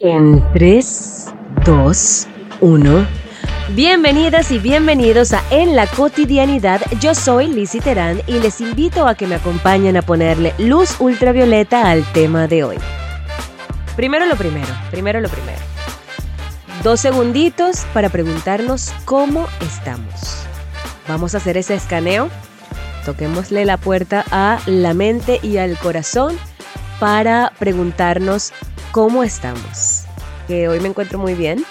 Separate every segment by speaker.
Speaker 1: En 3, 2, 1. Bienvenidas y bienvenidos a En la cotidianidad. Yo soy Lizzie Terán y les invito a que me acompañen a ponerle luz ultravioleta al tema de hoy. Primero lo primero, primero lo primero. Dos segunditos para preguntarnos cómo estamos. Vamos a hacer ese escaneo. Toquémosle la puerta a la mente y al corazón para preguntarnos cómo estamos. Que hoy me encuentro muy bien,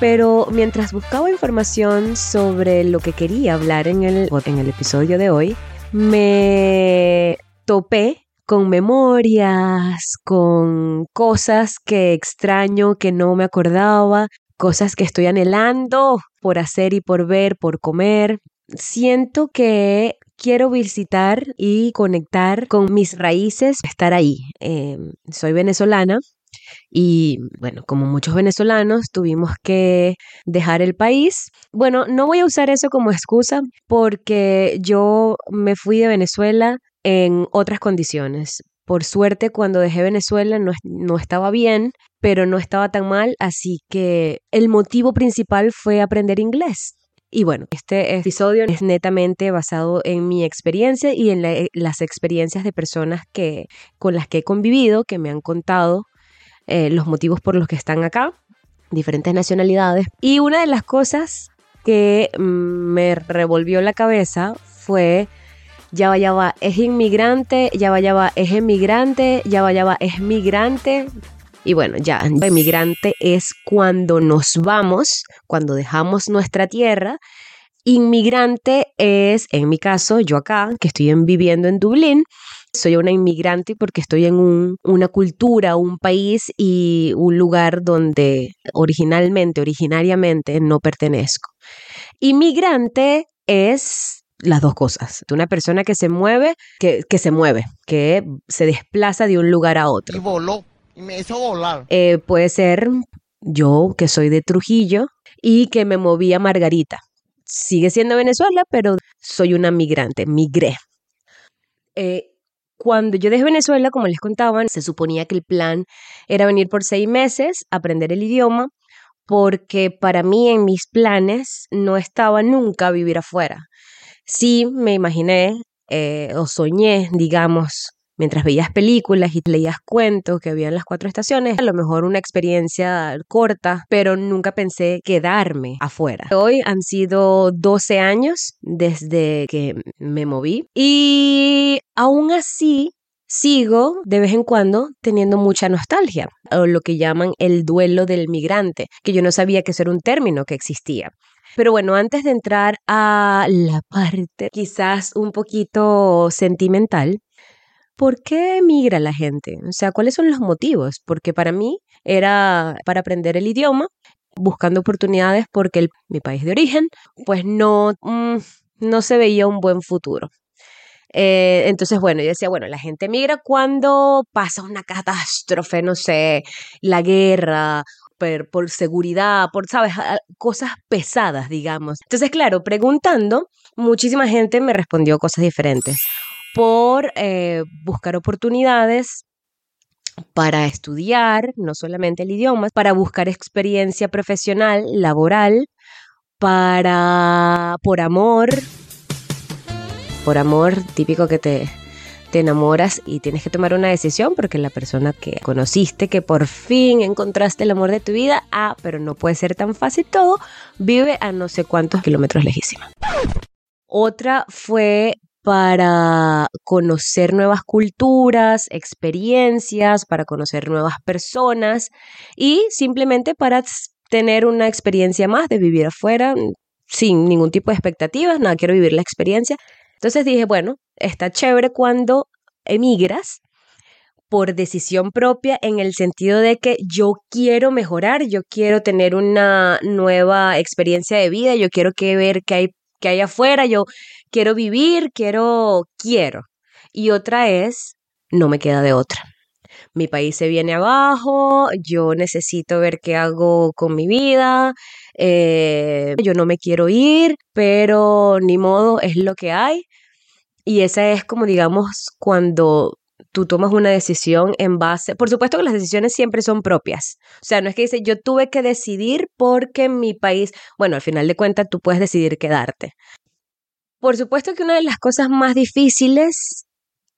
Speaker 1: pero mientras buscaba información sobre lo que quería hablar en el, en el episodio de hoy, me topé con memorias, con cosas que extraño, que no me acordaba, cosas que estoy anhelando por hacer y por ver, por comer. Siento que quiero visitar y conectar con mis raíces, estar ahí. Em, soy venezolana y bueno, como muchos venezolanos, tuvimos que dejar el país. Bueno, no voy a usar eso como excusa porque yo me fui de Venezuela en otras condiciones. Por suerte, cuando dejé Venezuela no, no estaba bien, pero no estaba tan mal, así que el motivo principal fue aprender inglés. Y bueno, este episodio es netamente basado en mi experiencia y en las experiencias de personas que, con las que he convivido, que me han contado eh, los motivos por los que están acá, diferentes nacionalidades. Y una de las cosas que mm, me revolvió la cabeza fue, ya va, ya va, es inmigrante, ya va, ya va, es emigrante, ya va, ya va, es migrante. Y bueno, ya, emigrante es cuando nos vamos, cuando dejamos nuestra tierra. Inmigrante es, en mi caso, yo acá, que estoy viviendo en Dublín, soy una inmigrante porque estoy en un, una cultura, un país y un lugar donde originalmente, originariamente no pertenezco. Inmigrante es las dos cosas. Una persona que se mueve, que, que se mueve, que se desplaza de un lugar a otro.
Speaker 2: Y voló y me hizo volar.
Speaker 1: Eh, puede ser yo, que soy de Trujillo, y que me moví a Margarita. Sigue siendo Venezuela, pero soy una migrante, migré. Eh, cuando yo dejé Venezuela, como les contaban, se suponía que el plan era venir por seis meses, aprender el idioma, porque para mí en mis planes no estaba nunca vivir afuera. Sí, me imaginé eh, o soñé, digamos, mientras veías películas y leías cuentos que había en las cuatro estaciones, a lo mejor una experiencia corta, pero nunca pensé quedarme afuera. Hoy han sido 12 años desde que me moví y aún así sigo de vez en cuando teniendo mucha nostalgia, o lo que llaman el duelo del migrante, que yo no sabía que eso era un término que existía. Pero bueno, antes de entrar a la parte quizás un poquito sentimental, ¿por qué emigra la gente? O sea, ¿cuáles son los motivos? Porque para mí era para aprender el idioma, buscando oportunidades porque mi país de origen, pues no, mm, no se veía un buen futuro. Eh, entonces, bueno, yo decía, bueno, la gente emigra cuando pasa una catástrofe, no sé, la guerra, por seguridad, por, ¿sabes? Cosas pesadas, digamos. Entonces, claro, preguntando, muchísima gente me respondió cosas diferentes por eh, buscar oportunidades para estudiar, no solamente el idioma, para buscar experiencia profesional, laboral, para por amor, por amor típico que te, te enamoras y tienes que tomar una decisión porque la persona que conociste, que por fin encontraste el amor de tu vida, ah, pero no puede ser tan fácil todo, vive a no sé cuántos kilómetros lejísima. Otra fue para conocer nuevas culturas, experiencias, para conocer nuevas personas y simplemente para tener una experiencia más de vivir afuera mm, sin ningún tipo de expectativas, nada, quiero vivir la experiencia. Entonces dije, bueno, está chévere cuando emigras por decisión propia en el sentido de que yo quiero mejorar, yo quiero tener una nueva experiencia de vida, yo quiero que ver qué hay que hay afuera, yo quiero vivir, quiero, quiero. Y otra es, no me queda de otra. Mi país se viene abajo, yo necesito ver qué hago con mi vida, eh, yo no me quiero ir, pero ni modo, es lo que hay. Y esa es como, digamos, cuando tú tomas una decisión en base, por supuesto que las decisiones siempre son propias. O sea, no es que dice, yo tuve que decidir porque mi país, bueno, al final de cuentas tú puedes decidir quedarte. Por supuesto que una de las cosas más difíciles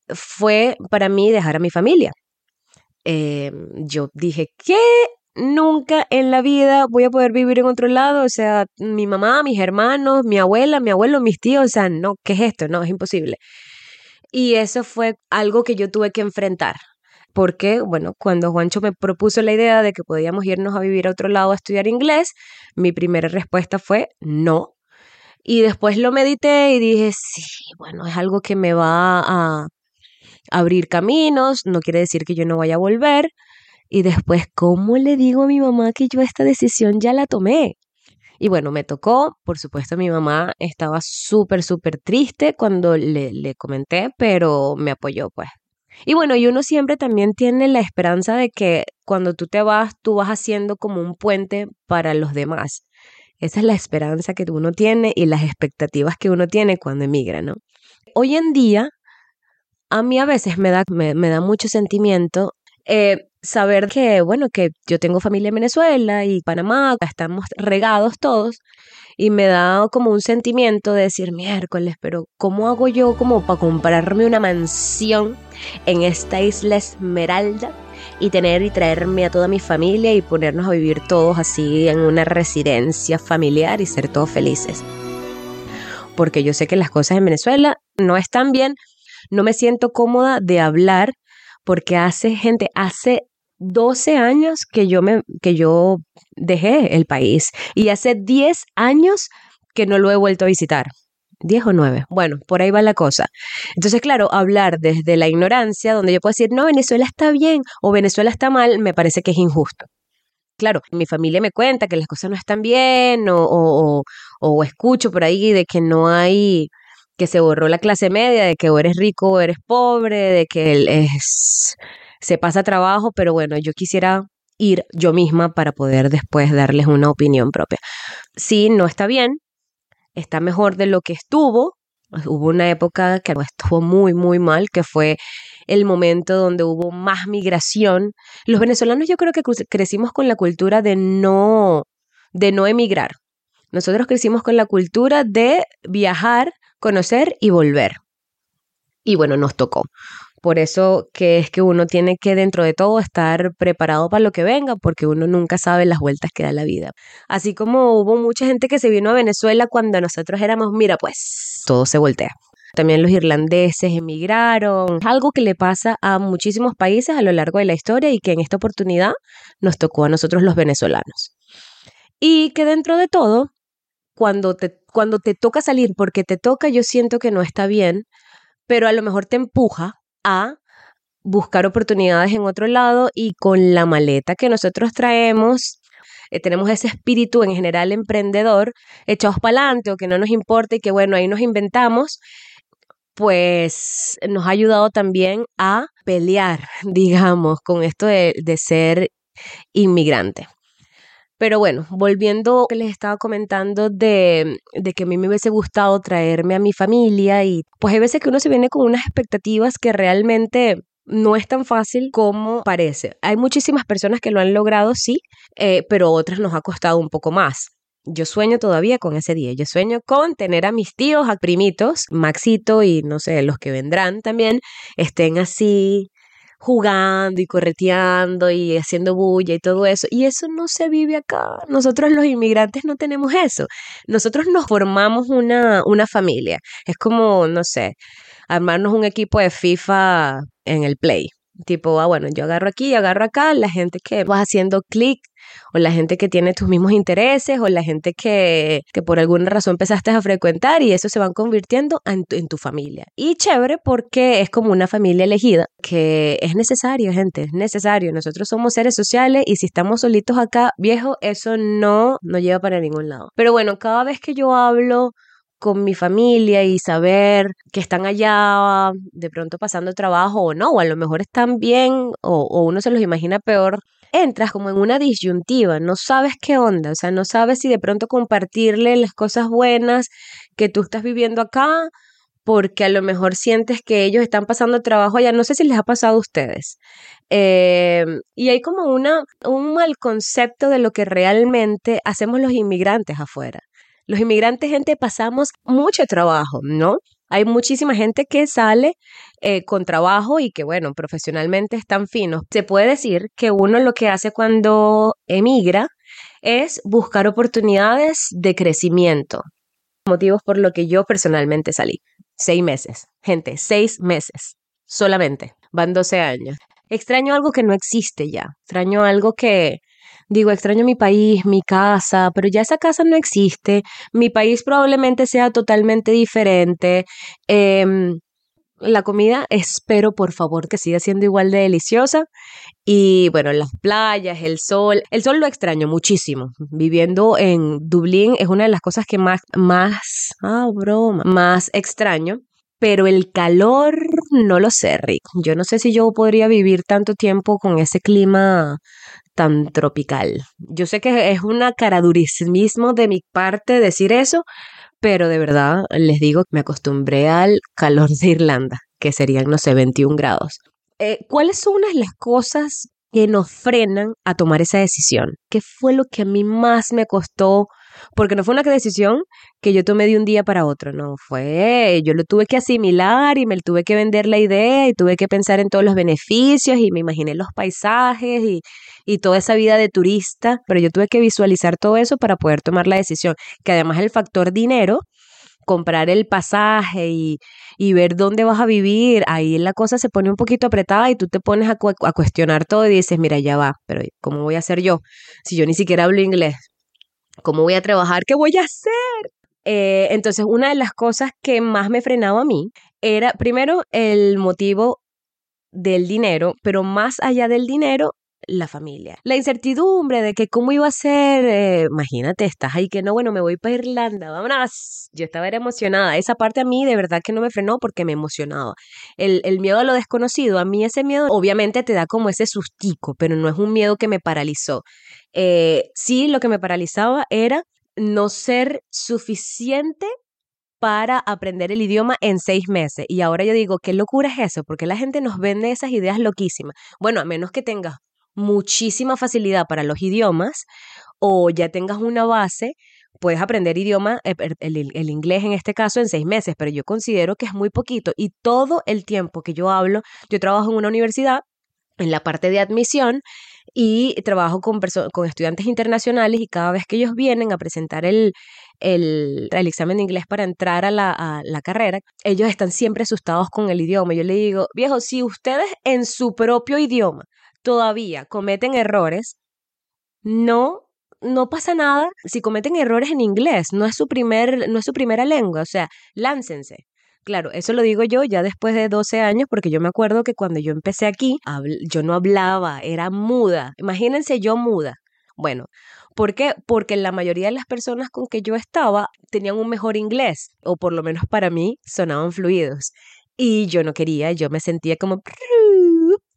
Speaker 1: fue para mí dejar a mi familia. Eh, yo dije, ¿qué? Nunca en la vida voy a poder vivir en otro lado, o sea, mi mamá, mis hermanos, mi abuela, mi abuelo, mis tíos, o sea, no, ¿qué es esto? No, es imposible. Y eso fue algo que yo tuve que enfrentar. Porque, bueno, cuando Juancho me propuso la idea de que podíamos irnos a vivir a otro lado a estudiar inglés, mi primera respuesta fue no. Y después lo medité y dije, sí, bueno, es algo que me va a abrir caminos, no quiere decir que yo no vaya a volver. Y después, ¿cómo le digo a mi mamá que yo esta decisión ya la tomé? Y bueno, me tocó, por supuesto mi mamá estaba súper, súper triste cuando le, le comenté, pero me apoyó pues. Y bueno, y uno siempre también tiene la esperanza de que cuando tú te vas, tú vas haciendo como un puente para los demás. Esa es la esperanza que uno tiene y las expectativas que uno tiene cuando emigra, ¿no? Hoy en día, a mí a veces me da, me, da mucho sentimiento eh, saber que, bueno, que yo tengo familia en Venezuela y Panamá, estamos regados todos, y me da como un sentimiento de decir, miércoles, pero ¿cómo hago yo como para comprarme una mansión en esta isla Esmeralda y tener y traerme a toda mi familia y ponernos a vivir todos así en una residencia familiar y ser todos felices? Porque yo sé que las cosas en Venezuela no están bien, no me siento cómoda de hablar porque hace gente, hace 12 años que yo, me, que yo dejé el país y hace 10 años que no lo he vuelto a visitar. 10 o 9. Bueno, por ahí va la cosa. Entonces, claro, hablar desde la ignorancia, donde yo puedo decir, no, Venezuela está bien o Venezuela está mal, me parece que es injusto. Claro, mi familia me cuenta que las cosas no están bien o, o, o escucho por ahí de que no hay, que se borró la clase media, de que o eres rico o eres pobre, de que es se pasa trabajo, pero bueno, yo quisiera ir yo misma para poder después darles una opinión propia. Sí, no está bien, está mejor de lo que estuvo. Hubo una época que estuvo muy, muy mal, que fue el momento donde hubo más migración. Los venezolanos yo creo que crecimos con la cultura de no, de no emigrar. Nosotros crecimos con la cultura de viajar, conocer y volver. Y bueno, nos tocó. Por eso que es que uno tiene que dentro de todo estar preparado para lo que venga, porque uno nunca sabe las vueltas que da la vida. Así como hubo mucha gente que se vino a Venezuela cuando nosotros éramos, mira, pues todo se voltea. También los irlandeses emigraron. algo que le pasa a muchísimos países a lo largo de la historia y que en esta oportunidad nos tocó a nosotros los venezolanos. Y que dentro de todo, cuando te, cuando te toca salir porque te toca, yo siento que no está bien, pero a lo mejor te empuja a buscar oportunidades en otro lado y con la maleta que nosotros traemos, eh, tenemos ese espíritu en general emprendedor, echados para adelante o que no nos importa y que bueno, ahí nos inventamos, pues nos ha ayudado también a pelear, digamos, con esto de, de ser inmigrante. Pero bueno, volviendo a lo que les estaba comentando de, de, que a mí me hubiese gustado traerme a mi familia y pues hay veces que uno se viene con unas expectativas que realmente no es tan fácil como parece. Hay muchísimas personas que lo han logrado, sí, eh, pero otras nos ha costado un poco más. Yo sueño todavía con ese día. Yo sueño con tener a mis tíos, a primitos, Maxito y no sé, los que vendrán también, estén así jugando y correteando y haciendo bulla y todo eso. Y eso no se vive acá. Nosotros los inmigrantes no tenemos eso. Nosotros nos formamos una, una familia. Es como, no sé, armarnos un equipo de FIFA en el Play. Tipo, ah, bueno, yo agarro aquí, agarro acá, la gente que vas haciendo clic, o la gente que tiene tus mismos intereses, o la gente que, que por alguna razón empezaste a frecuentar y eso se van convirtiendo en tu, familia. Y chévere porque es como una familia elegida, que es necesario, gente, es necesario. Nosotros somos seres sociales y si estamos solitos acá, viejo, eso no, no lleva para ningún lado. Pero bueno, cada vez que yo hablo con mi familia y saber que están allá de pronto pasando trabajo o no, o a lo mejor están bien o, uno se los imagina peor, entras como en una disyuntiva, no sabes qué onda, o sea, no sabes si de pronto compartirle las cosas buenas que tú estás viviendo acá porque a lo mejor sientes que ellos están pasando trabajo allá. No sé si les ha pasado a ustedes. Em, y hay como una, un mal concepto de lo que realmente hacemos los inmigrantes afuera. Los inmigrantes, gente, pasamos mucho trabajo, ¿no? Hay muchísima gente que sale eh, con trabajo y que, bueno, profesionalmente están finos. Se puede decir que uno lo que hace cuando emigra es buscar oportunidades de crecimiento. Motivos por lo que yo personalmente salí. Seis meses. Gente, seis meses. Solamente. Van 12 años. Extraño algo que no existe ya. Extraño algo que, digo, extraño mi país, mi casa, pero ya esa casa no existe. Mi país probablemente sea totalmente diferente. Em, la comida espero por favor que siga siendo igual de deliciosa y bueno, las playas, el sol, el sol lo extraño muchísimo. Viviendo en Dublín es una de las cosas que más, más, ah, broma, más extraño. Pero el calor, no lo sé, Rick. Yo no sé si yo podría vivir tanto tiempo con ese clima tan tropical. Yo sé que es una caradurismismo de mi parte decir eso, pero de verdad les digo que me acostumbré al calor de Irlanda, que serían, no sé, 21 grados. Eh, ¿cuáles son unas las cosas que nos frenan a tomar esa decisión? ¿Qué fue lo que a mí más me costó? Porque no fue una decisión que yo tomé de un día para otro, no, fue, yo lo tuve que asimilar y me tuve que vender la idea y tuve que pensar en todos los beneficios y me imaginé los paisajes y, y toda esa vida de turista, pero yo tuve que visualizar todo eso para poder tomar la decisión, que además el factor dinero comprar el pasaje y, y, ver dónde vas a vivir, ahí la cosa se pone un poquito apretada y tú te pones a, a, cuestionar todo y dices, mira, ya va, pero ¿cómo voy a hacer yo? Si yo ni siquiera hablo inglés, ¿cómo voy a trabajar? ¿Qué voy a hacer? Eh, entonces, una de las cosas que más me frenaba a mí era, primero, el motivo del dinero, pero más allá del dinero, la familia. La incertidumbre de que cómo iba a ser, eh, imagínate, estás ahí que no, bueno, me voy para Irlanda, vámonos. Yo estaba emocionada. Esa parte a mí de verdad que no me frenó porque me emocionaba. El, el miedo a lo desconocido, a mí ese miedo obviamente te da como ese sustico, pero no es un miedo que me paralizó. Eh, sí, lo que me paralizaba era no ser suficiente para aprender el idioma en seis meses. Y ahora yo digo, ¿qué locura es eso? Porque la gente nos vende esas ideas loquísimas. Bueno, a menos que tengas muchísima facilidad para los idiomas o ya tengas una base, puedes aprender idioma, eh, el, inglés en este caso, en seis meses, pero yo considero que es muy poquito y todo el tiempo que yo hablo, yo trabajo en una universidad en la parte de admisión y trabajo con, con estudiantes internacionales y cada vez que ellos vienen a presentar el, el, examen de inglés para entrar a la, a la, carrera, ellos están siempre asustados con el idioma. Yo le digo, viejo, si ustedes en su propio idioma todavía cometen errores, no no pasa nada si cometen errores en inglés, no es su primer no es su primera lengua, o sea, láncense. Claro, eso lo digo yo ya después de 12 años, porque yo me acuerdo que cuando yo empecé aquí, yo no hablaba, era muda. Imagínense yo muda. Bueno, ¿por qué? Porque la mayoría de las personas con que yo estaba tenían un mejor inglés, o por lo menos para mí sonaban fluidos. Y yo no quería, yo me sentía como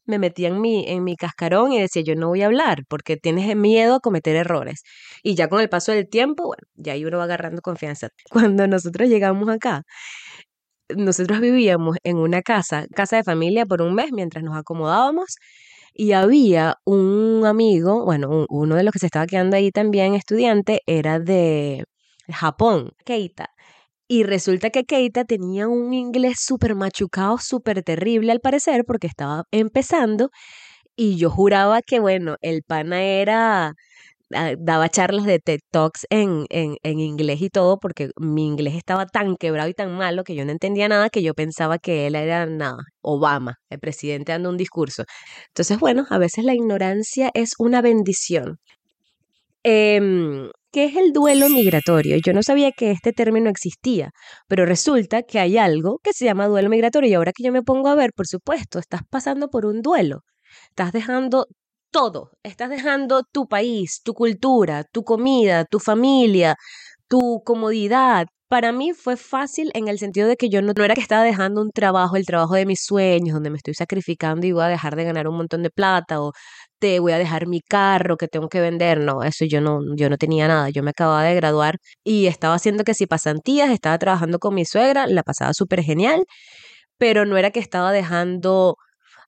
Speaker 1: me metía en mi, en mi cascarón y decía, yo no voy a hablar porque tienes miedo a cometer errores. Y ya con el paso del tiempo, bueno, ya ahí uno va agarrando confianza. Cuando nosotros llegamos acá, nosotros vivíamos en una casa, casa de familia por un mes mientras nos acomodábamos y había un amigo, bueno, uno de los que se estaba quedando ahí también estudiante era de Japón, Keita. Y resulta que Keita tenía un inglés súper machucado, súper terrible al parecer, porque estaba empezando. Y yo juraba que, bueno, el pana era daba charlas de TED Talks en, en, en, inglés y todo, porque mi inglés estaba tan quebrado y tan malo que yo no entendía nada, que yo pensaba que él era nada, Obama, el presidente dando un discurso. Entonces, bueno, a veces la ignorancia es una bendición. Eh, ¿Qué es el duelo migratorio? Yo no sabía que este término existía, pero resulta que hay algo que se llama duelo migratorio y ahora que yo me pongo a ver, por supuesto, estás pasando por un duelo. Estás dejando todo, estás dejando tu país, tu cultura, tu comida, tu familia, tu comodidad. Para mí fue fácil en el sentido de que yo no, era que estaba dejando un trabajo, el trabajo de mis sueños, donde me estoy sacrificando y voy a dejar de ganar un montón de plata o te voy a dejar mi carro que tengo que vender. No, eso yo no, yo no tenía nada. Yo me acababa de graduar y estaba haciendo que si pasantías, estaba trabajando con mi suegra, la pasaba súper genial, pero no era que estaba dejando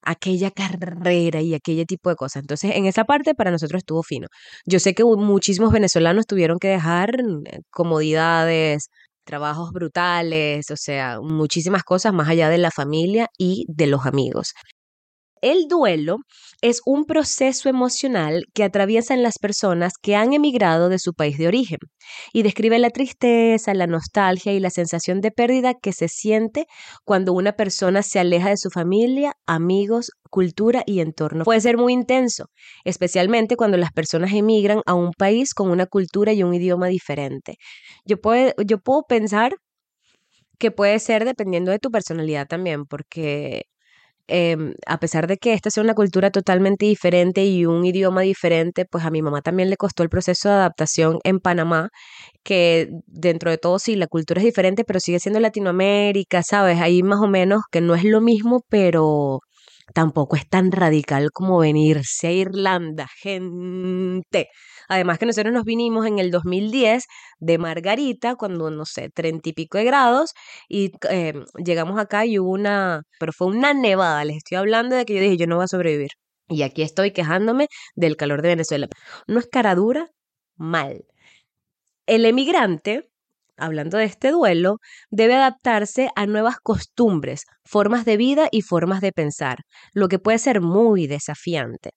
Speaker 1: aquella carrera y aquel tipo de cosas. Entonces, en esa parte para nosotros estuvo fino. Yo sé que muchísimos venezolanos tuvieron que dejar eh, comodidades, trabajos brutales, o sea, muchísimas cosas más allá de la familia y de los amigos. El duelo es un proceso emocional que atraviesan las personas que han emigrado de su país de origen y describe la tristeza, la nostalgia y la sensación de pérdida que se siente cuando una persona se aleja de su familia, amigos, cultura y entorno. Puede ser muy intenso, especialmente cuando las personas emigran a un país con una cultura y un idioma diferente. Yo puedo, yo puedo pensar que puede ser dependiendo de tu personalidad también, porque Em, a pesar de que esta sea una cultura totalmente diferente y un idioma diferente, pues a mi mamá también le costó el proceso de adaptación en Panamá, que dentro de todo sí, la cultura es diferente, pero sigue siendo Latinoamérica, ¿sabes? Ahí más o menos que no es lo mismo, pero tampoco es tan radical como venirse a Irlanda, gente. Además que nosotros nos vinimos en el 2010 de Margarita, cuando, no sé, treinta y pico de grados, y em, llegamos acá y hubo una, pero fue una nevada, les estoy hablando de que yo dije, yo no voy a sobrevivir. Y aquí estoy quejándome del calor de Venezuela. No es cara dura, mal. El emigrante hablando de este duelo, debe adaptarse a nuevas costumbres, formas de vida y formas de pensar, lo que puede ser muy desafiante.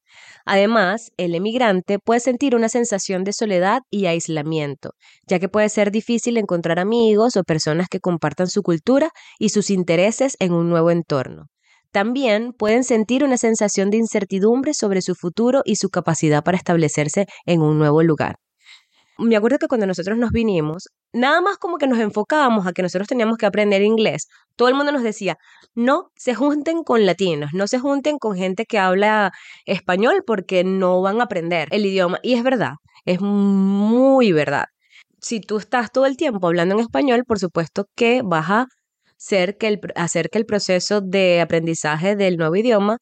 Speaker 1: Además, el emigrante puede sentir una sensación de soledad y aislamiento, ya que puede ser difícil encontrar amigos o personas que compartan su cultura y sus intereses en un nuevo entorno. También pueden sentir una sensación de incertidumbre sobre su futuro y su capacidad para establecerse en un nuevo lugar me acuerdo que cuando nosotros nos vinimos, nada más como que nos enfocábamos a que nosotros teníamos que aprender inglés, todo el mundo nos decía, no se junten con latinos, no se junten con gente que habla español porque no van a aprender el idioma. Y es verdad, es muy verdad. Si tú estás todo el tiempo hablando en español, por supuesto que vas a hacer que el, hacer que el proceso de aprendizaje del nuevo idioma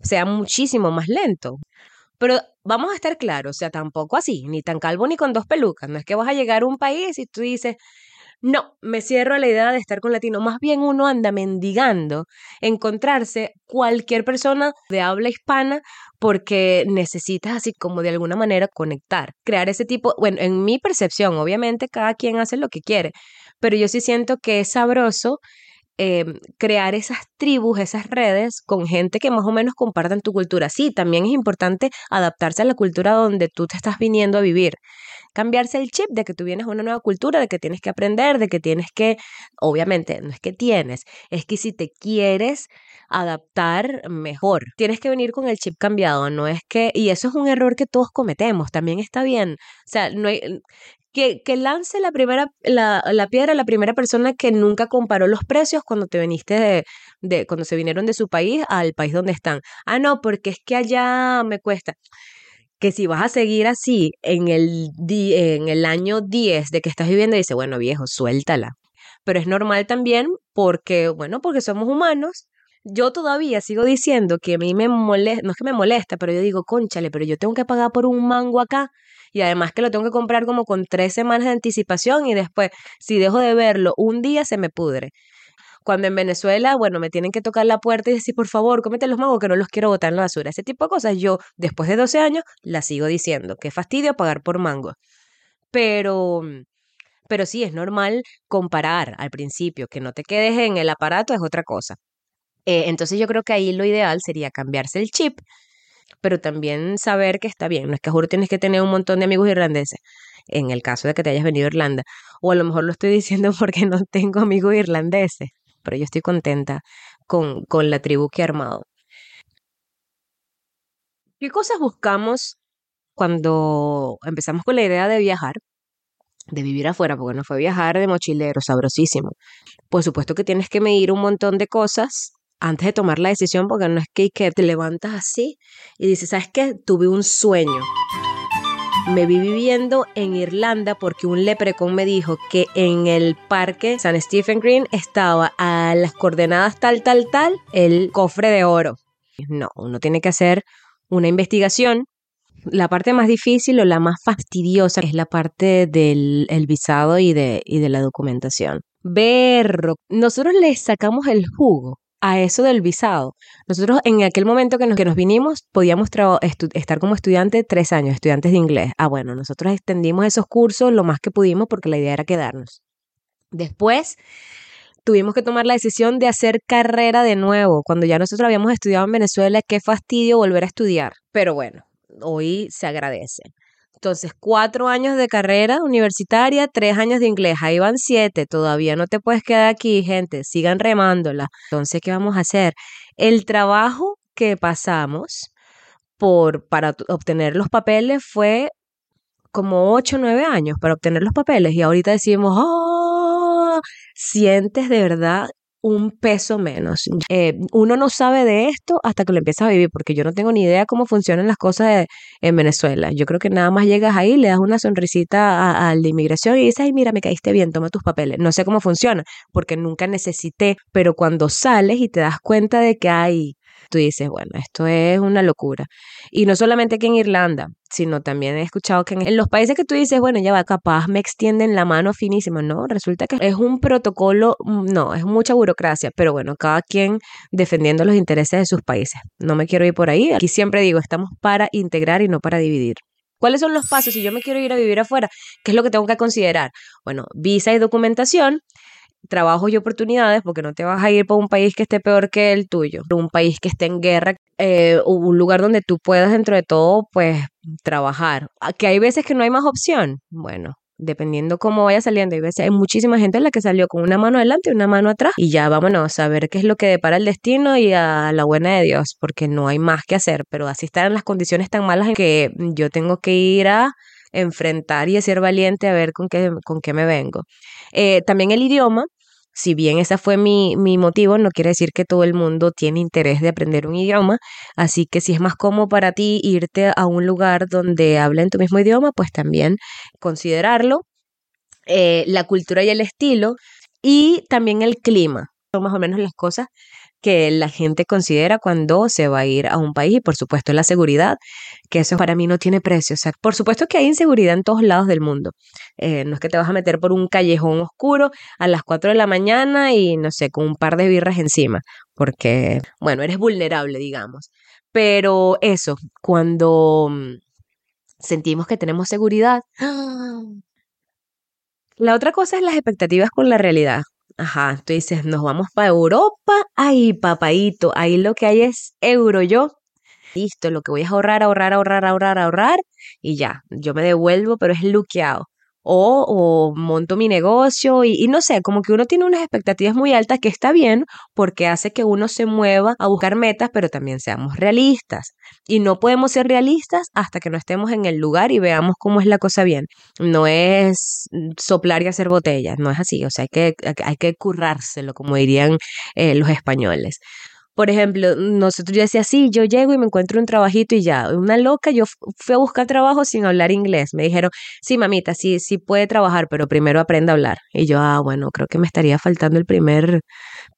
Speaker 1: sea muchísimo más lento. Pero vamos a estar claros, o sea, tampoco así, ni tan calvo ni con dos pelucas. No es que vas a llegar a un país y tú dices, no, me cierro a la idea de estar con latino. Más bien uno anda mendigando encontrarse cualquier persona de habla hispana porque necesitas así como de alguna manera conectar, crear ese tipo, bueno, en mi percepción, obviamente cada quien hace lo que quiere, pero yo sí siento que es sabroso Em, crear esas tribus, esas redes con gente que más o menos compartan tu cultura. Sí, también es importante adaptarse a la cultura donde tú te estás viniendo a vivir. Cambiarse el chip de que tú vienes a una nueva cultura, de que tienes que aprender, de que tienes que, obviamente, no es que tienes, es que si te quieres adaptar mejor. Tienes que venir con el chip cambiado, no es que, y eso es un error que todos cometemos, también está bien. O sea, no hay, que, lance la primera, la, la piedra la primera persona que nunca comparó los precios cuando te viniste de, cuando se vinieron de su país al país donde están. Ah, no, porque es que allá me cuesta. Que si vas a seguir así en el, en el año 10 de que estás viviendo, dice, bueno, viejo, suéltala. Pero es normal también porque, bueno, porque somos humanos yo todavía sigo diciendo que a mí me molesta, no es que me molesta, pero yo digo, conchale, pero yo tengo que pagar por un mango acá y además que lo tengo que comprar como con tres semanas de anticipación y después, si dejo de verlo un día, se me pudre. Cuando en Venezuela, bueno, me tienen que tocar la puerta y decir, por favor, cómete los mangos que no los quiero botar en la basura. Ese tipo de cosas, yo, después de 12 años, la sigo diciendo. Qué fastidio pagar por mango. Pero, pero sí, es normal comparar al principio. Que no te quedes en el aparato es otra cosa. Eh, entonces yo creo que ahí lo ideal sería cambiarse el chip pero también saber que está bien. No es que juro tienes que tener un montón de amigos irlandeses, en el caso de que te hayas venido a Irlanda. O a lo mejor lo estoy diciendo porque no tengo amigos irlandeses, pero yo estoy contenta con, con la tribu que he armado. ¿Qué cosas buscamos cuando empezamos con la idea de viajar? de vivir afuera, porque no fue viajar de mochilero, sabrosísimo. Por supuesto que tienes que medir un montón de cosas antes de tomar la decisión, porque no es que, te levantas así y dices, ¿sabes qué? Tuve un sueño. Me vi viviendo en Irlanda porque un leprecon me dijo que en el parque San Stephen Green estaba a las coordenadas tal, tal, tal, el cofre de oro. No, uno tiene que hacer una investigación. La parte más difícil o la más fastidiosa es la parte del el visado y de, y de la documentación. Berro, nosotros le sacamos el jugo a eso del visado. Nosotros en aquel momento que nos, que nos vinimos podíamos estar como estudiante tres años, estudiantes de inglés. Ah, bueno, nosotros extendimos esos cursos lo más que pudimos porque la idea era quedarnos. Después tuvimos que tomar la decisión de hacer carrera de nuevo. Cuando ya nosotros habíamos estudiado en Venezuela, qué fastidio volver a estudiar. Pero bueno, hoy se agradece. Entonces, cuatro años de carrera universitaria, tres años de inglés, ahí van siete, todavía no te puedes quedar aquí, gente, sigan remándola. Entonces, ¿qué vamos a hacer? El trabajo que pasamos por, para obtener los papeles fue como ocho o nueve años para obtener los papeles y ahorita decimos, oh, sientes de verdad un peso menos. Eh, uno no sabe de esto hasta que lo empiezas a vivir, porque yo no tengo ni idea cómo funcionan las cosas en Venezuela. Yo creo que nada más llegas ahí, le das una sonrisita al de inmigración y dices, ay, mira, me caíste bien, toma tus papeles. No sé cómo funciona, porque nunca necesité, pero cuando sales y te das cuenta de que hay tú dices, bueno, esto es una locura. Y no solamente aquí en Irlanda, sino también he escuchado que en los países que tú dices, bueno, ya va, capaz me extienden la mano finísima, ¿no? Resulta que es un protocolo, mm, no, es mucha burocracia, pero bueno, cada quien defendiendo los intereses de sus países. No me quiero ir por ahí. Aquí siempre digo, estamos para integrar y no para dividir. ¿Cuáles son los pasos si yo me quiero ir a vivir afuera? ¿Qué es lo que tengo que considerar? Bueno, visa y documentación, trabajos y oportunidades, porque no te vas a ir por un país que esté peor que el tuyo, un país que esté en guerra, eh, un lugar donde tú puedas dentro de todo, pues trabajar. Ah, que hay veces que no hay más opción. Bueno, dependiendo cómo vaya saliendo. Hay veces hay muchísima gente en la que salió con una mano adelante y una mano atrás y ya vámonos a ver qué es lo que depara el destino y a la buena de Dios, porque no hay más que hacer, pero así están las condiciones tan malas en que yo tengo que ir a enfrentar y ser valiente a ver con qué, con qué me vengo. Eh, también el idioma, si bien ese fue mi, mi, motivo, no quiere decir que todo el mundo tiene interés de aprender un idioma, así que si es más cómodo para ti irte a un lugar donde hablen tu mismo idioma, pues también considerarlo. Eh, la cultura y el estilo y también el clima. Son más o menos las cosas que la gente considera cuando se va a ir a un país y por supuesto la seguridad, que eso para mí no tiene precio. O sea, por supuesto que hay inseguridad en todos lados del mundo. Eh, no es que te vas a meter por un callejón oscuro a las 4 de la mañana y no sé, con un par de birras encima, porque, bueno, eres vulnerable, digamos. Pero eso, cuando mm, sentimos que tenemos seguridad, la otra cosa es las expectativas con la realidad. Ajá, tú dices, nos vamos para Europa. Ay, papadito, ahí lo que hay es euro yo. Listo, lo que voy a ahorrar, ahorrar, ahorrar, ahorrar, ahorrar. Y ya, yo me devuelvo, pero es luqueado o, monto mi negocio y, no sé, como que uno tiene unas expectativas muy altas que está bien porque hace que uno se mueva a buscar metas, pero también seamos realistas. Y no podemos ser realistas hasta que no estemos en el lugar y veamos cómo es la cosa bien. No es soplar y hacer botellas, no es así, o sea, hay que, hay que currárselo, como dirían eh, los españoles. Por ejemplo, nosotros yo decía, sí, yo llego y me encuentro un trabajito y ya, una loca, yo fui a buscar trabajo sin hablar inglés. Me dijeron, sí, mamita, sí, sí puede trabajar, pero primero aprenda a hablar. Y yo, ah, bueno, creo que me estaría faltando el primer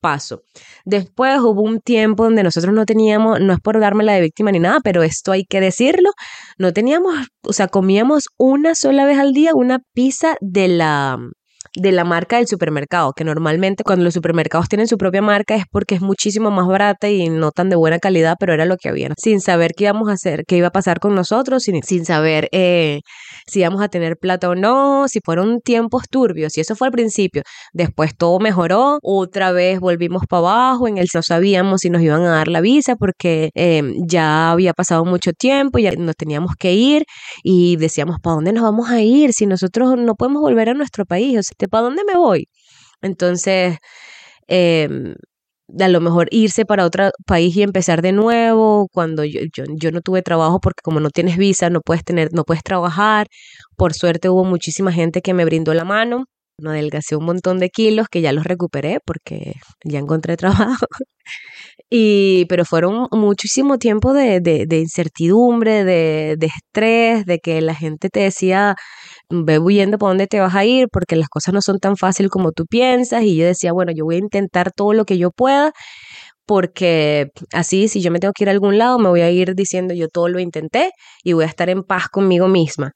Speaker 1: paso. Después hubo un tiempo donde nosotros no teníamos, no es por darme la de víctima ni nada, pero esto hay que decirlo, no teníamos, o sea, comíamos una sola vez al día una pizza de la de la marca del supermercado, que normalmente cuando los supermercados tienen su propia marca es porque es muchísimo más barata y no tan de buena calidad, pero era lo que había, sin saber qué íbamos a hacer, qué iba a pasar con nosotros, sin, sin saber eh, si íbamos a tener plata o no, si fueron tiempos turbios, y eso fue al principio. Después todo mejoró, otra vez volvimos para abajo, en el no sabíamos si nos iban a dar la visa porque em, ya había pasado mucho tiempo, ya nos teníamos que ir y decíamos, ¿para dónde nos vamos a ir si nosotros no podemos volver a nuestro país? O sea, ¿para dónde me voy? Entonces, em, a lo mejor irse para otro país y empezar de nuevo, cuando yo, yo, no tuve trabajo porque como no tienes visa, no puedes tener, no puedes trabajar. Por suerte hubo muchísima gente que me brindó la mano. Me adelgacé un montón de kilos que ya los recuperé porque ya encontré trabajo. Y, pero fueron muchísimo tiempo de, de, de incertidumbre, de, de, estrés, de que la gente te decía, ve huyendo por dónde te vas a ir, porque las cosas no son tan fáciles como tú piensas. Y yo decía, bueno, yo voy a intentar todo lo que yo pueda, porque así si yo me tengo que ir a algún lado, me voy a ir diciendo yo todo lo intenté y voy a estar en paz conmigo misma.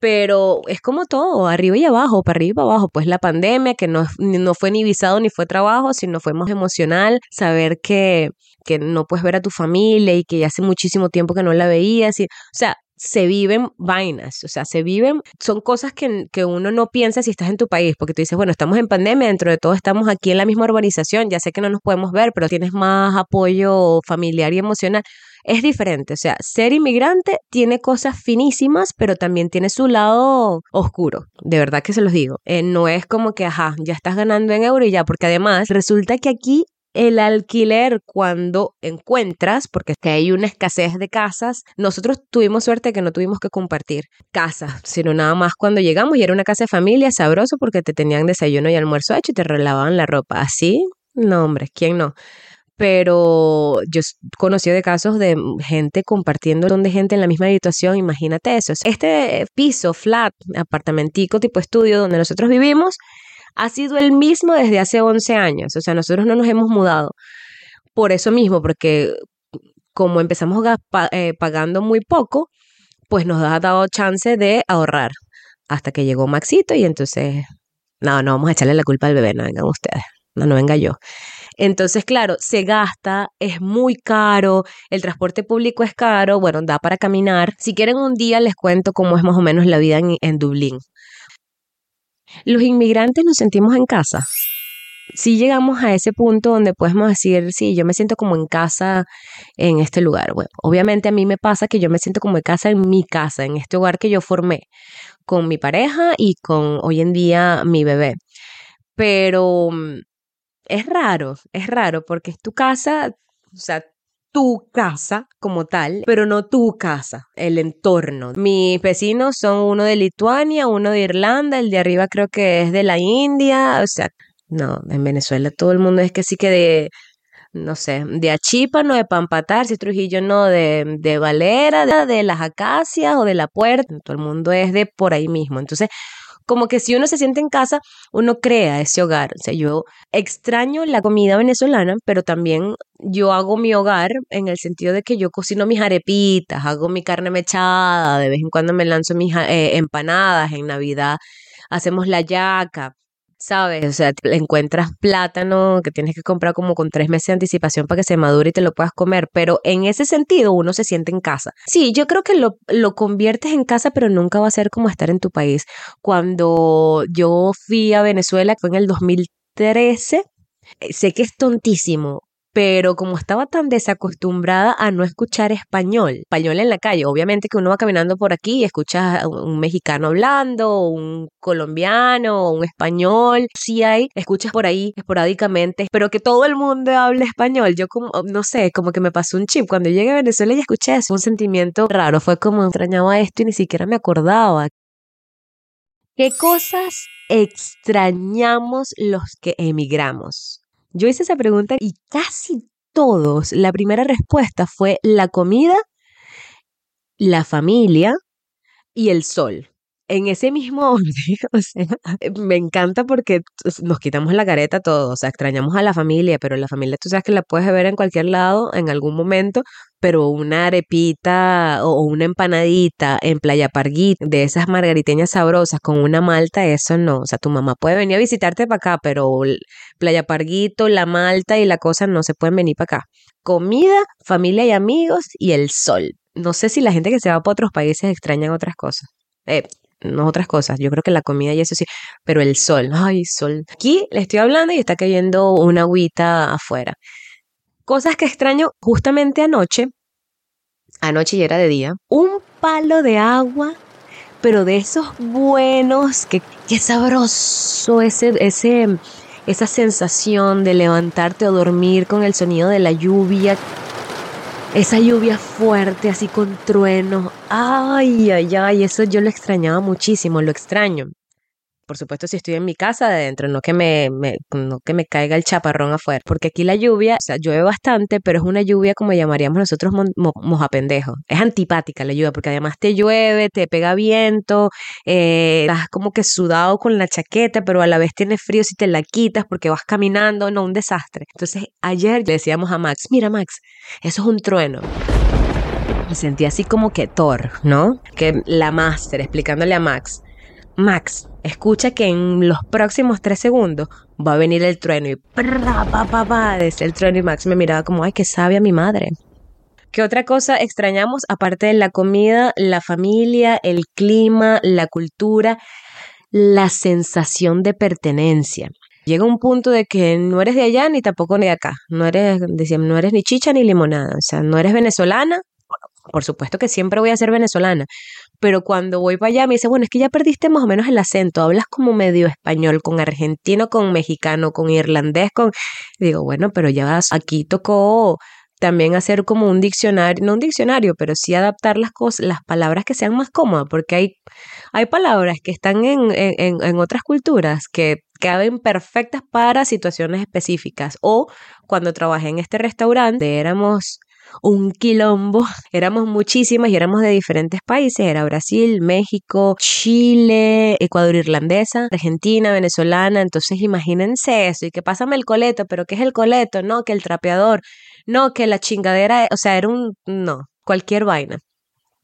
Speaker 1: Pero es como todo, arriba y abajo, para arriba y para abajo. Pues la pandemia, que no, no fue ni visado ni fue trabajo, sino fue más emocional, saber que, que no puedes ver a tu familia y que ya hace muchísimo tiempo que no la veías. Y, o sea, se viven vainas, o sea, se viven, son cosas que, que, uno no piensa si estás en tu país, porque tú dices, bueno, estamos en pandemia, dentro de todo estamos aquí en la misma urbanización, ya sé que no nos podemos ver, pero tienes más apoyo familiar y emocional. Es diferente, o sea, ser inmigrante tiene cosas finísimas, pero también tiene su lado oscuro, de verdad que se los digo. Eh, no es como que, ajá, ya estás ganando en euro y ya, porque además resulta que aquí el alquiler cuando encuentras, porque hay una escasez de casas, nosotros tuvimos suerte que no tuvimos que compartir casas, sino nada más cuando llegamos y era una casa de familia sabroso porque te tenían desayuno y almuerzo hecho y te relababan la ropa. Así, no hombre, ¿quién no? Pero yo conocí de casos de gente compartiendo donde gente en la misma habitación, imagínate eso. Este piso, flat, apartamentico tipo estudio donde nosotros vivimos, ha sido el mismo desde hace 11 años. O sea, nosotros no nos hemos mudado. Por eso mismo, porque como empezamos eh, pagando muy poco, pues nos ha dado chance de ahorrar. Hasta que llegó Maxito y entonces, no, no vamos a echarle la culpa al bebé, no vengan ustedes, no, no venga yo. Entonces, claro, se gasta, es muy caro, el transporte público es caro, bueno, da para caminar. Si quieren un día les cuento cómo es más o menos la vida en Dublín. Los inmigrantes nos sentimos en casa. Si llegamos a ese punto donde podemos decir, sí, yo me siento como en casa en este lugar. Bueno, obviamente a mí me pasa que yo me siento como en casa en mi casa, en este hogar que yo formé con mi pareja y con hoy en día mi bebé. Pero mm, es raro, es raro porque es tu casa, o sea, tu casa como tal, pero no tu casa, el entorno. Mis vecinos son uno de Lituania, uno de Irlanda, el de arriba creo que es de la India, o sea, no, en Venezuela todo el mundo es que sí que de, no sé, de Achipa, no de Pampatar, si Trujillo no, de, de Valera, de, de las Acacias o de La Puerta, todo el mundo es de por ahí mismo. Entonces, como que si uno se siente en casa, uno crea ese hogar. O sea, yo extraño la comida venezolana, pero también yo hago mi hogar en el sentido de que yo cocino mis arepitas, hago mi carne mechada, de vez en cuando me lanzo mis eh, empanadas, en Navidad hacemos la yaca. ¿Sabes? O sea, encuentras plátano que tienes que comprar como con tres meses de anticipación para que se madure y te lo puedas comer, pero en ese sentido uno se siente en casa. Sí, yo creo que lo, lo conviertes en casa, pero nunca va a ser como estar en tu país. Cuando yo fui a Venezuela, fue en el 2013, eh, sé que es tontísimo, pero como estaba tan desacostumbrada a no escuchar español, español en la calle, obviamente que uno va caminando por aquí y escucha a un mexicano hablando, un colombiano, un español, sí hay, escuchas por ahí esporádicamente, pero que todo el mundo hable español, yo como, no sé, como que me pasó un chip, cuando llegué a Venezuela y escuché eso, un sentimiento raro, fue como extrañaba esto y ni siquiera me acordaba. ¿Qué cosas extrañamos los que emigramos? Yo hice esa pregunta y casi todos, la primera respuesta fue la comida, la familia y el sol en ese mismo orden, o sea, me encanta porque nos quitamos la careta todos, o sea, extrañamos a la familia, pero la familia tú sabes que la puedes ver en cualquier lado, en algún momento, pero una arepita o una empanadita en Playa Parguit, de esas margariteñas sabrosas con una malta, eso no, o sea, tu mamá puede venir a visitarte para acá, pero Playa Parguito, la malta y la cosa no se pueden venir para acá. Comida, familia y amigos y el sol. No sé si la gente que se va para otros países extrañan otras cosas. Eh, no otras cosas. Yo creo que la comida y eso sí, pero el sol, ay, sol. Aquí le estoy hablando y está cayendo una agüita afuera. Cosas que extraño justamente anoche, anoche y era de día, un palo de agua, pero de esos buenos, que qué sabroso ese, ese, esa sensación de levantarte o dormir con el sonido de la lluvia esa lluvia fuerte, así con truenos. Ay, ay, ay, eso yo lo extrañaba muchísimo, lo extraño. Por supuesto, si estoy en mi casa adentro, no que me, me, no que me caiga el chaparrón afuera. Porque aquí la lluvia, o sea, llueve bastante, pero es una lluvia como llamaríamos nosotros mo- mo- mojapendejo. Es antipática la lluvia, porque además te llueve, te pega viento, eh, estás como que sudado con la chaqueta, pero a la vez tienes frío si te la quitas porque vas caminando, no, un desastre. Entonces, ayer le decíamos a Max, mira Max, eso es un trueno. Me sentí así como que Thor, ¿no? Que la máster explicándole a Max, Max, escucha que en los próximos tres segundos va a venir el trueno y prra, pa, pa, pa, desde el trueno y Max me miraba como, ay, qué sabia mi madre. ¿Qué otra cosa extrañamos aparte de la comida, la familia, el clima, la cultura, la sensación de pertenencia? Llega un punto de que no eres de allá ni tampoco de acá. No eres, decían, no eres ni chicha ni limonada. O sea, no eres venezolana. Por supuesto que siempre voy a ser venezolana. Pero cuando voy para allá me dice, bueno, es que ya perdiste más o menos el acento. Hablas como medio español, con argentino, con mexicano, con irlandés, con... Digo, bueno, pero ya vas- aquí tocó también hacer como un diccionario, no un diccionario, pero sí adaptar las cosas, las palabras que sean más cómodas, porque hay, hay palabras que están en, en, en- en otras culturas que caben perfectas para situaciones específicas. O cuando trabajé en este restaurante, éramos un quilombo, éramos muchísimas y éramos de diferentes países, era Brasil, México, Chile, Ecuador irlandesa, Argentina, venezolana, entonces imagínense eso, y que pásame el coleto, pero ¿qué es el coleto? No, que el trapeador, no, que la chingadera, o sea, era un, no, cualquier vaina.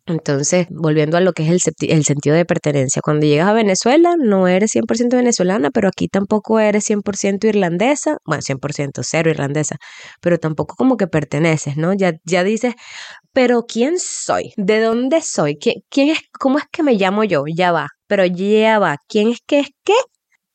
Speaker 1: Entonces, volviendo a lo que es el, el sentido de pertenencia, cuando llegas a Venezuela no eres 100% venezolana, pero aquí tampoco eres 100% irlandesa, bueno, 100% cero irlandesa, pero tampoco como que perteneces, ¿no? Ya, ya dices, pero ¿quién soy? ¿De dónde soy? ¿Quién, quién es? ¿Cómo es que me llamo yo? Ya va, pero ya va, ¿quién es que es qué?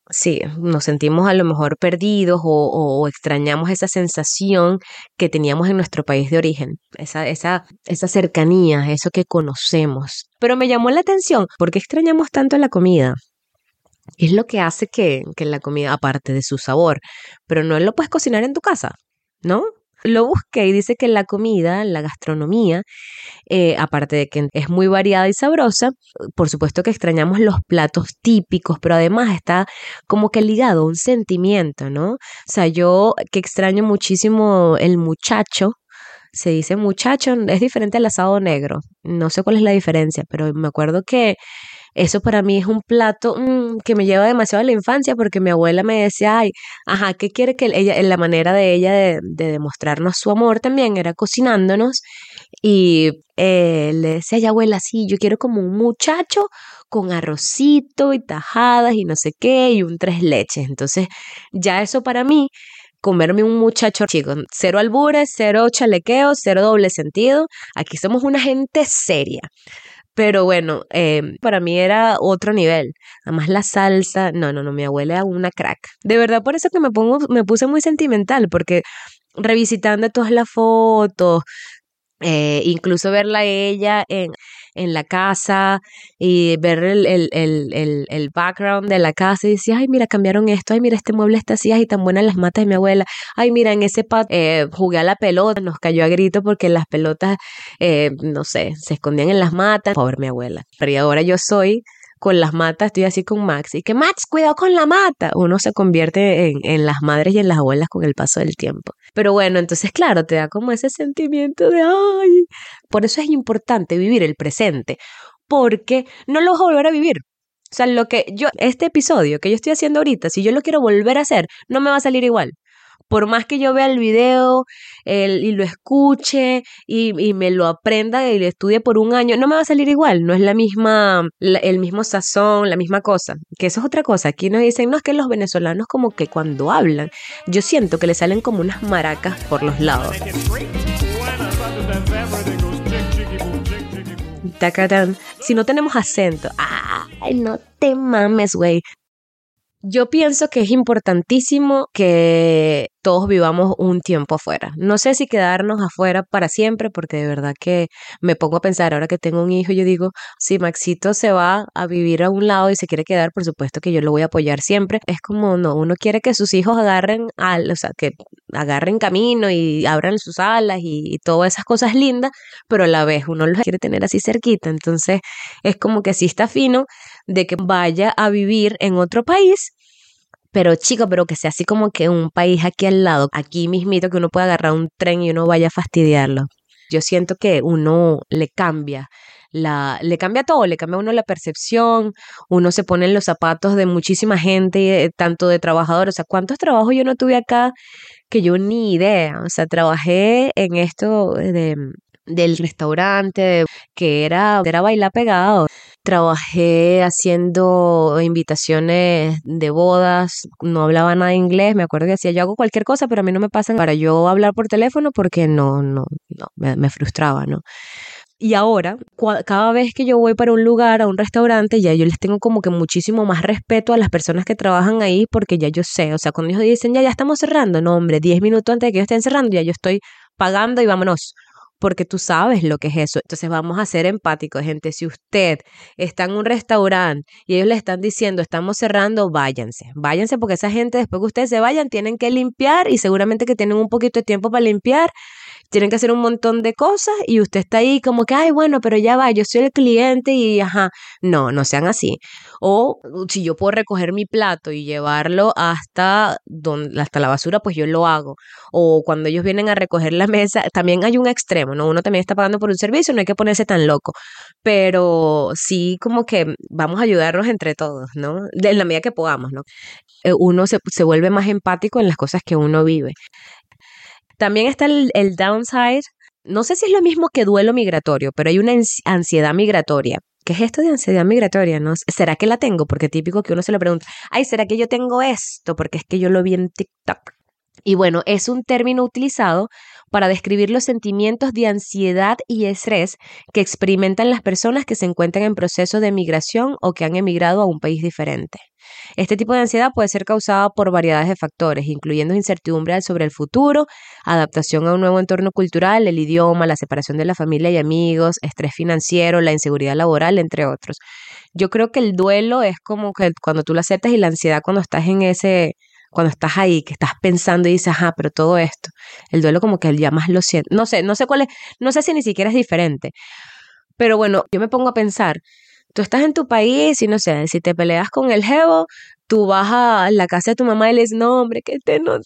Speaker 1: Sí, nos sentimos a lo mejor perdidos o, o- extrañamos esa sensación que teníamos en nuestro país de origen, esa, esa, esa cercanía, eso que conocemos. Pero me llamó la atención, ¿por qué extrañamos tanto la comida? Es lo que hace que, que la comida, aparte de su sabor, pero no lo puedes cocinar en tu casa, ¿no? Lo busqué y dice que la comida, la gastronomía, eh, aparte de que es muy variada y sabrosa, por supuesto que extrañamos los platos típicos, pero además está como que ligado a un sentimiento, ¿no? O sea, yo que extraño muchísimo el muchacho, se dice muchacho, es diferente al asado negro, no sé cuál es la diferencia, pero me acuerdo que eso para mí es un plato mm, que me lleva demasiado a la infancia porque mi abuela me decía, ay, ajá, ¿qué quiere que ella, la manera de ella de, de demostrarnos su amor también era cocinándonos y eh, le decía, ay, abuela, sí, yo quiero como un muchacho con arrocito y tajadas y no sé qué y un tres leches. Entonces, ya eso para mí, comerme un muchacho chico, cero albures, cero chalequeo, cero doble sentido. Aquí somos una gente seria. Pero bueno, eh, para mí era otro nivel. Además la salsa, no, no, no, mi abuela era una crack. De verdad, por eso que me pongo, me puse muy sentimental, porque revisitando todas las fotos, eh, incluso verla a ella en, en la casa y ver el, el, el, el, background de la casa y decía, ay, mira, cambiaron esto, ay, mira, este mueble está así, ay, tan buenas las matas de mi abuela, ay, mira, en ese pat eh, jugué a la pelota, nos cayó a grito porque las pelotas, eh, no sé, se escondían en las matas, pobre mi abuela, pero y ahora yo soy con las matas, estoy así con Max, y que Max, cuidado con la mata. Uno se convierte en, en las madres y en las abuelas con el paso del tiempo. Pero bueno, entonces claro, te da como ese sentimiento de, ay, por eso es importante vivir el presente, porque no lo vas a volver a vivir. O sea, lo que yo, este episodio que yo estoy haciendo ahorita, si yo lo quiero volver a hacer, no me va a salir igual. Por más que yo vea el video el, y lo escuche y, y, me lo aprenda y lo estudie por un año, no me va a salir igual. No es la misma, el mismo sazón, la misma cosa. Que eso es otra cosa. Aquí nos dicen, no es que los venezolanos como que cuando hablan, yo siento que le salen como unas maracas por los lados. Si no tenemos acento, ay, no te mames, güey. Yo pienso que es importantísimo que todos vivamos un tiempo afuera. No sé si quedarnos afuera para siempre, porque de verdad que me pongo a pensar, ahora que tengo un hijo, yo digo, si Maxito se va a vivir a un lado y se quiere quedar, por supuesto que yo lo voy a apoyar siempre. Es como, no, uno quiere que sus hijos agarren, al, o sea, que agarren camino y abran sus alas y, y todas esas cosas lindas, pero a la vez uno los quiere tener así cerquita. Entonces, es como que sí está fino, de que vaya a vivir en otro país pero chico, pero que sea así como que un país aquí al lado, aquí mismito, que uno pueda agarrar un tren y uno vaya a fastidiarlo. Yo siento que uno le cambia la, le cambia todo, le cambia a uno la percepción, uno se pone en los zapatos de muchísima gente, tanto de trabajadores, o sea, ¿cuántos trabajos yo no tuve acá que yo ni idea? O sea, trabajé en esto de, del restaurante, que era, era bailar pegado. Trabajé haciendo invitaciones de bodas, no hablaba nada de inglés, me acuerdo que decía, yo hago cualquier cosa, pero a mí no me pasan para yo hablar por teléfono porque no, no, no, me, frustraba, ¿no? Y ahora, cada vez que yo voy para un lugar, a un restaurante, ya yo les tengo como que muchísimo más respeto a las personas que trabajan ahí porque ya yo sé, o sea, cuando ellos dicen, ya, ya estamos cerrando, no, hombre, 10 minutos antes de que ellos estén cerrando, ya yo estoy pagando y vámonos porque tú sabes lo que es eso. Entonces vamos a ser empáticos, gente. Si usted está en un restaurante y ellos le están diciendo estamos cerrando, váyanse. Váyanse porque esa gente después que ustedes se vayan tienen que limpiar y seguramente que tienen un poquito de tiempo para limpiar tienen que hacer un montón de cosas y usted está ahí como que, ay, bueno, pero ya va, yo soy el cliente y ajá, no, no sean así. O si yo puedo recoger mi plato y llevarlo hasta, donde, hasta la basura, pues yo lo hago. O cuando ellos vienen a recoger la mesa, también hay un extremo, ¿no? Uno también está pagando por un servicio, no hay que ponerse tan loco. Pero sí como que vamos a ayudarnos entre todos, ¿no? En la medida que podamos, ¿no? Eh, uno se, se vuelve más empático en las cosas que uno vive. También está el, downside. No sé si es lo mismo que duelo migratorio, pero hay una ansiedad migratoria. ¿Qué es esto de ansiedad migratoria? ¿Será que la tengo? Porque típico que uno se le pregunta, ay, ¿será que yo tengo esto? Porque es que yo lo vi en TikTok. Y bueno, es un término utilizado para describir los sentimientos de ansiedad y estrés que experimentan las personas que se encuentran en proceso de migración o que han emigrado a un país diferente. Este tipo de ansiedad puede ser causada por variedades de factores, incluyendo incertidumbre sobre el futuro, adaptación a un nuevo entorno cultural, el idioma, la separación de la familia y amigos, estrés financiero, la inseguridad laboral, entre otros. Yo creo que el duelo es como que cuando tú lo aceptas y la ansiedad cuando estás en ese cuando estás ahí, que estás pensando y dices, ajá, pero todo esto, el duelo como que ya más lo siento, no sé, no sé cuál es, no sé si ni siquiera es diferente, pero bueno, yo me pongo a pensar, tú estás en tu país y no sé, si te peleas con el jevo, tú vas a la casa de tu mamá y le dices, no, hombre, que este no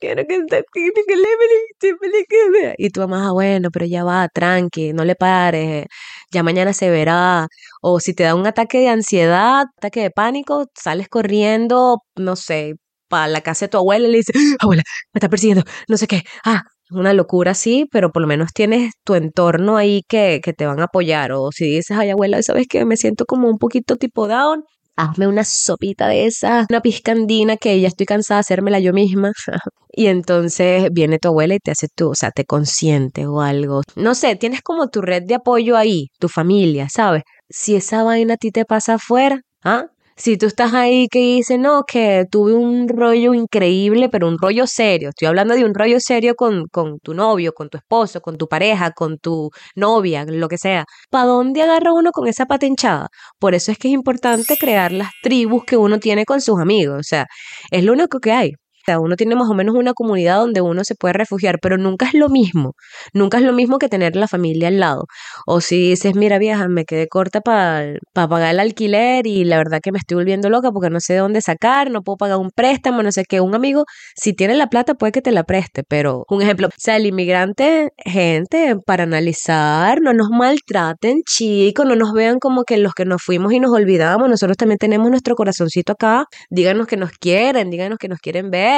Speaker 1: quiero que este que le y tu mamá, ah, bueno, pero ya va, tranqui, no le pares, ya mañana se verá. O si te da un ataque de ansiedad, ataque de pánico, sales corriendo, no sé, para la casa de tu abuela y le dices, abuela, me está persiguiendo, no sé qué, ah, una locura sí, pero por lo menos tienes tu entorno ahí que, que te van a apoyar. O si dices, ay abuela, ¿sabes qué? Me siento como un poquito tipo down, hazme una sopita de esa, una piscandina que ya estoy cansada de hacérmela yo misma. y entonces viene tu abuela y te hace tú, o sea, te consiente o algo. No sé, tienes como tu red de apoyo ahí, tu familia, ¿sabes? Si esa vaina a ti te pasa afuera, ¿ah? Si tú estás ahí que dices, no, que tuve un rollo increíble, pero un rollo serio, estoy hablando de un rollo serio con, con tu novio, con tu esposo, con tu pareja, con tu novia, lo que sea, ¿para dónde agarra uno con esa pata hinchada? Por eso es que es importante crear las tribus que uno tiene con sus amigos, o sea, es lo único que hay uno tiene más o menos una comunidad donde uno se puede refugiar, pero nunca es lo mismo. Nunca es lo mismo que tener la familia al lado. O si dices, mira vieja, me quedé corta para pagar el alquiler y la verdad que me estoy volviendo loca porque no sé de dónde sacar, no puedo pagar un préstamo, no sé qué. Un amigo, si tiene la plata, puede que te la preste, pero un ejemplo, o sea, el inmigrante, gente, para analizar, no nos maltraten, chicos, no nos vean como que los que nos fuimos y nos olvidamos, nosotros también tenemos nuestro corazoncito acá, díganos que nos quieren, díganos que nos quieren ver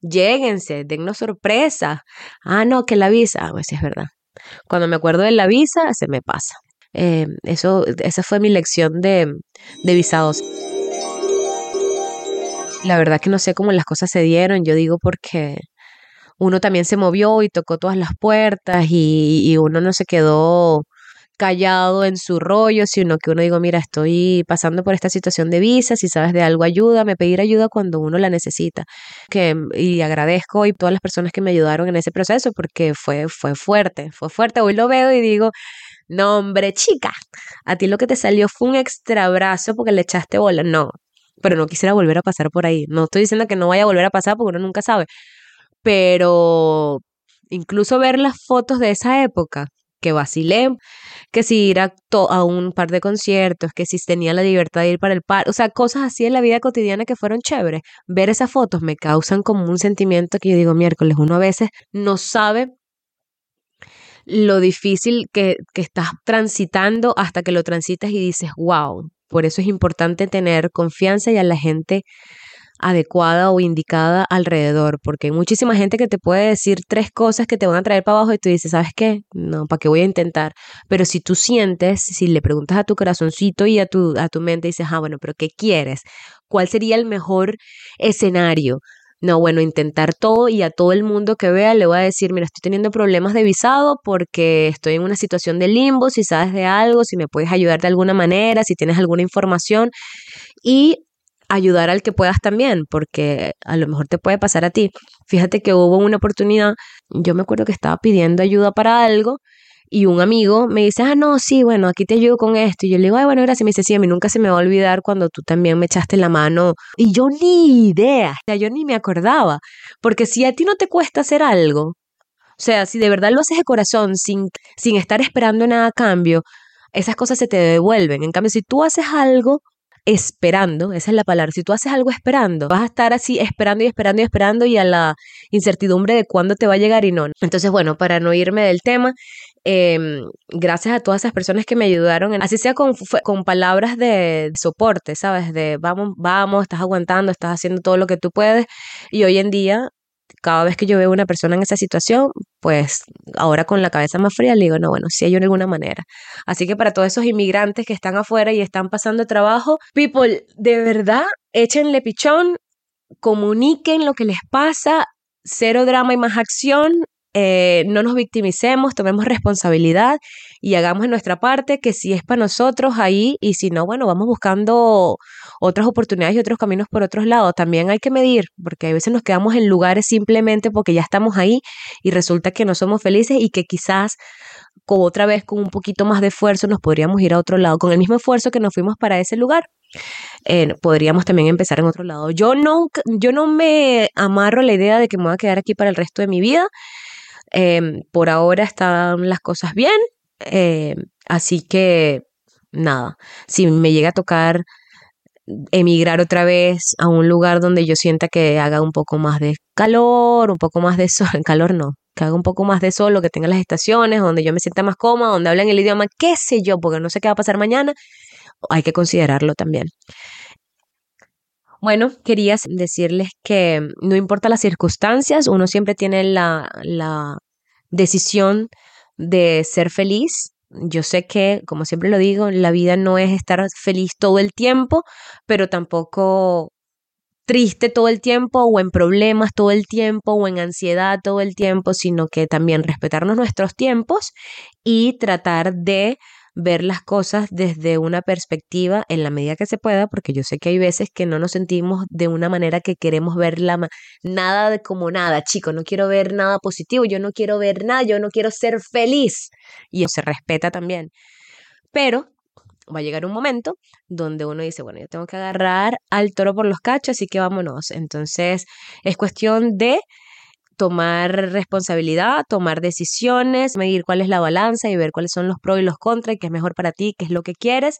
Speaker 1: lléguense, dennos sorpresa. Ah, no, que la visa, pues sí es verdad. Cuando me acuerdo de la visa, se me pasa. Eh, eso, esa fue mi lección de, de visados. La verdad que no sé cómo las cosas se dieron, yo digo porque uno también se movió y tocó todas las puertas y uno no se quedó callado en su rollo, sino que uno digo, mira, estoy pasando por esta situación de visa, si sabes de algo, ayúdame, pedir ayuda cuando uno la necesita. Que, y agradezco y todas las personas que me ayudaron en ese proceso porque fue, fue fuerte, fue fuerte. Hoy lo veo y digo, no, hombre, chica, a ti lo que te salió fue un extra abrazo porque le echaste bola. No, pero no quisiera volver a pasar por ahí. No estoy diciendo que no vaya a volver a pasar porque uno nunca sabe. Pero incluso ver las fotos de esa época que vacilé, que si ir a, a, un par de conciertos, que si tenía la libertad de ir para el par, o sea, cosas así en la vida cotidiana que fueron chéveres. Ver esas fotos me causan como un sentimiento que yo digo, miércoles, uno a veces no sabe lo difícil que, que estás transitando hasta que lo transitas y dices, wow, por eso es importante tener confianza y a la gente adecuada o indicada alrededor, porque hay muchísima gente que te puede decir tres cosas que te van a traer para abajo y tú dices, ¿sabes qué? No, ¿para qué voy a intentar? Pero si tú sientes, si le preguntas a tu corazoncito y a tu, a tu mente, dices, ah, bueno, pero ¿qué quieres? ¿Cuál sería el mejor escenario? No, bueno, intentar todo y a todo el mundo que vea le voy a decir, mira, estoy teniendo problemas de visado porque estoy en una situación de limbo, si sabes de algo, si me puedes ayudar de alguna manera, si tienes alguna información y ayudar al que puedas también, porque a lo mejor te puede pasar a ti. Fíjate que hubo una oportunidad, yo me acuerdo que estaba pidiendo ayuda para algo y un amigo me dice, ah, no, sí, bueno, aquí te ayudo con esto. Y yo le digo, ay, bueno, gracias. me dice, sí, a mí nunca se me va a olvidar cuando tú también me echaste la mano. Y yo ni idea, o sea, yo ni me acordaba. Porque si a ti no te cuesta hacer algo, o sea, si de verdad lo haces de corazón, sin, sin estar esperando nada a cambio, esas cosas se te devuelven. En cambio, si tú haces algo esperando, esa es la palabra, si tú haces algo esperando, vas a estar así esperando y esperando y esperando y a la incertidumbre de cuándo te va a llegar y no. Entonces, bueno, para no irme del tema, Em, gracias a todas esas personas que me ayudaron, así sea con, con palabras de soporte, ¿sabes? De vamos, vamos, estás aguantando, estás haciendo todo lo que tú puedes. Y hoy en día, cada vez que yo veo una persona en esa situación, pues ahora con la cabeza más fría le digo, no, bueno, sí hay de alguna manera. Así que para todos esos inmigrantes que están afuera y están pasando trabajo, people, de verdad, échenle pichón, comuniquen lo que les pasa, cero drama y más acción, eh, no nos victimicemos, tomemos responsabilidad y hagamos nuestra parte que si es para nosotros ahí y si no, bueno, vamos buscando otras oportunidades y otros caminos por otros lados. También hay que medir, porque a veces nos quedamos en lugares simplemente porque ya estamos ahí y resulta que no somos felices y que quizás con otra vez con un poquito más de esfuerzo nos podríamos ir a otro lado, con el mismo esfuerzo que nos fuimos para ese lugar. Eh, podríamos también empezar en otro lado. Yo no, yo no me amarro la idea de que me voy a quedar aquí para el resto de mi vida. Em, por ahora están las cosas bien, em, así que nada, si me llega a tocar emigrar otra vez a un lugar donde yo sienta que haga un poco más de calor, un poco más de sol, calor no, que haga un poco más de sol, que tenga las estaciones, donde yo me sienta más cómoda, donde hablen el idioma, qué sé yo, porque no sé qué va a pasar mañana, hay que considerarlo también. Bueno, quería decirles que no importa las circunstancias, uno siempre tiene la, la decisión de ser feliz. Yo sé que, como siempre lo digo, la vida no es estar feliz todo el tiempo, pero tampoco triste todo el tiempo o en problemas todo el tiempo o en ansiedad todo el tiempo, sino que también respetarnos nuestros tiempos y tratar de ver las cosas desde una perspectiva en la medida que se pueda, porque yo sé que hay veces que no nos sentimos de una manera que queremos ver la nada de como nada, chico, no quiero ver nada positivo, yo no quiero ver nada, yo no quiero ser feliz. Y eso se respeta también. Pero va a llegar un momento donde uno dice, bueno, yo tengo que agarrar al toro por los cachos, así que vámonos. Entonces, es cuestión de tomar responsabilidad, tomar decisiones, medir cuál es la balanza y ver cuáles son los pros y los contras qué es mejor para ti, qué es lo que quieres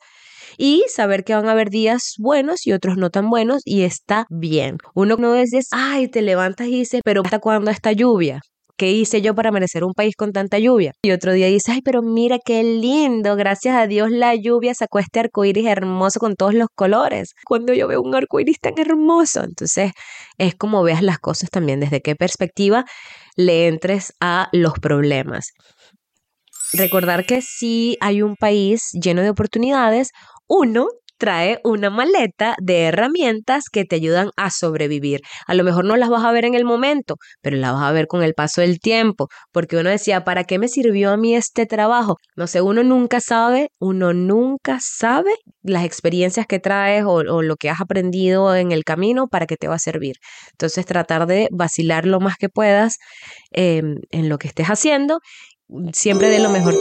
Speaker 1: y saber que van a haber días buenos y otros no tan buenos y está bien. Uno no dice, ay, te levantas y dices, pero ¿hasta cuándo esta lluvia? ¿Qué hice yo para merecer un país con tanta lluvia? Y otro día dice, ay, pero mira qué lindo, gracias a Dios la lluvia sacó este arcoíris hermoso con todos los colores. Cuando yo veo un arcoíris tan hermoso, entonces es como veas las cosas también, desde qué perspectiva le entres a los problemas. Recordar que si hay un país lleno de oportunidades, uno trae una maleta de herramientas que te ayudan a sobrevivir. A lo mejor no las vas a ver en el momento, pero las vas a ver con el paso del tiempo, porque uno decía, ¿para qué me sirvió a mí este trabajo? No sé, uno nunca sabe, uno nunca sabe las experiencias que traes o, lo que has aprendido en el camino para que te va a servir. Entonces tratar de vacilar lo más que puedas em, en lo que estés haciendo, siempre de lo mejor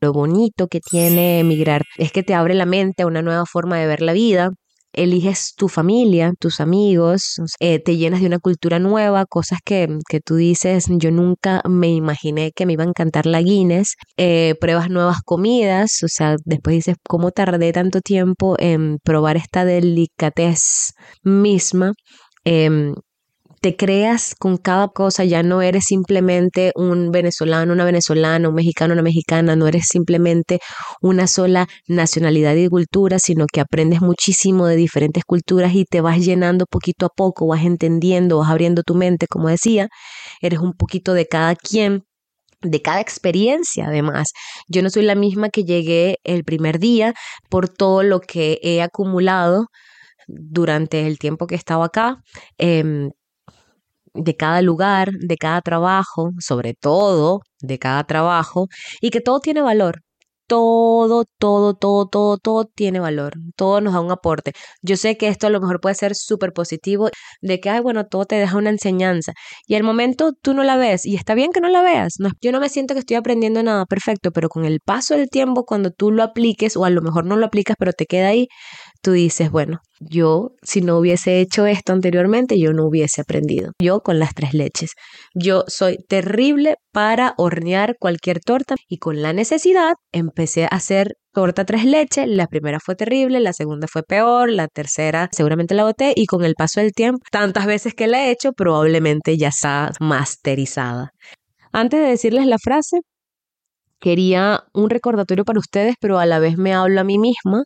Speaker 1: lo bonito que tiene emigrar es que te abre la mente a una nueva forma de ver la vida. eliges tu familia, tus amigos, eh, te llenas de una cultura nueva, cosas que, que, tú dices, yo nunca me imaginé que me iba a encantar la Guinness, eh, pruebas nuevas comidas, o sea, después dices, ¿cómo tardé tanto tiempo en probar esta delicatez misma? Em, te creas con cada cosa, ya no eres simplemente un venezolano, una venezolana, un mexicano, una mexicana, no eres simplemente una sola nacionalidad y cultura, sino que aprendes muchísimo de diferentes culturas y te vas llenando poquito a poco, vas entendiendo, vas abriendo tu mente, como decía, eres un poquito de cada quien de cada experiencia además. Yo no soy la misma que llegué el primer día por todo lo que he acumulado durante el tiempo que he estado acá. Em, de cada lugar, de cada trabajo, sobre todo de cada trabajo, y que todo tiene valor todo, todo, todo, todo, todo tiene valor, todo nos da un aporte. Yo sé que esto a lo mejor puede ser súper positivo, de que, ay, bueno, todo te deja una enseñanza. Y al momento tú no la ves, y está bien que no la veas. Yo no me siento que estoy aprendiendo nada perfecto, pero con el paso del tiempo, cuando tú lo apliques, o a lo mejor no lo aplicas, pero te queda ahí, tú dices, bueno, yo si no hubiese hecho esto anteriormente, yo no hubiese aprendido. Yo con las tres leches. Yo soy terrible para hornear cualquier torta y con la necesidad empecé a hacer torta tres leches. La primera fue terrible, la segunda fue peor, la tercera seguramente la boté y con el paso del tiempo, tantas veces que la he hecho, probablemente ya está masterizada. Antes de decirles la frase, quería un recordatorio para ustedes, pero a la vez me hablo a mí misma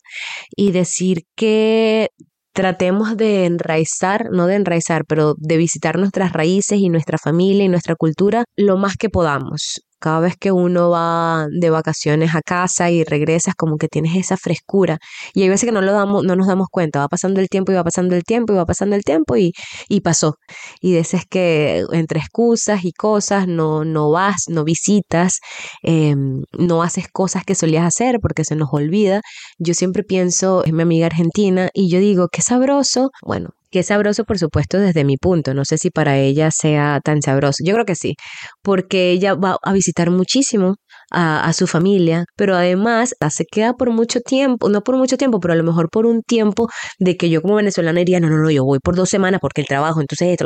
Speaker 1: y decir que tratemos de enraizar, no de enraizar, pero de visitar nuestras raíces y nuestra familia y nuestra cultura lo más que podamos cada vez que uno va de vacaciones a casa y regresas, como que tienes esa frescura. Y hay veces que no, lo damos, no nos damos cuenta, va pasando el tiempo y va pasando el tiempo y va pasando el tiempo y, y pasó. Y veces que entre excusas y cosas no, no vas, no visitas, em, no haces cosas que solías hacer porque se nos olvida. Yo siempre pienso en mi amiga argentina y yo digo, qué sabroso. Bueno, es sabroso, por supuesto, desde mi punto. No sé si para ella sea tan sabroso. Yo creo que sí, porque ella va a visitar muchísimo a, su familia, pero además se queda por mucho tiempo, no por mucho tiempo, pero a lo mejor por un tiempo de que yo como venezolana diría, no, no, no, yo voy por dos semanas porque el trabajo, entonces,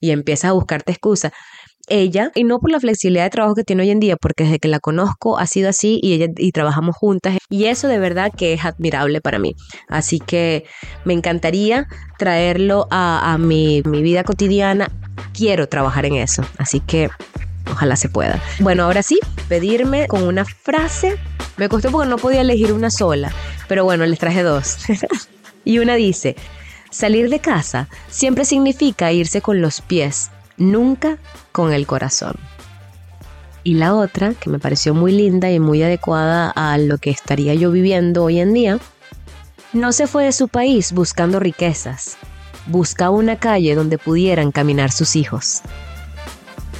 Speaker 1: y empieza a buscarte excusa ella, y no por la flexibilidad de trabajo que tiene hoy en día, porque desde que la conozco ha sido así y ella y trabajamos juntas y eso de verdad que es admirable para mí. Así que me encantaría traerlo a, mi, mi vida cotidiana. Quiero trabajar en eso, así que ojalá se pueda. Bueno, ahora sí, pedirme con una frase. Me costó porque no podía elegir una sola, pero bueno, les traje dos. y una dice, salir de casa siempre significa irse con los pies nunca con el corazón. Y la otra, que me pareció muy linda y muy adecuada a lo que estaría yo viviendo hoy en día, no se fue de su país buscando riquezas, buscaba una calle donde pudieran caminar sus hijos.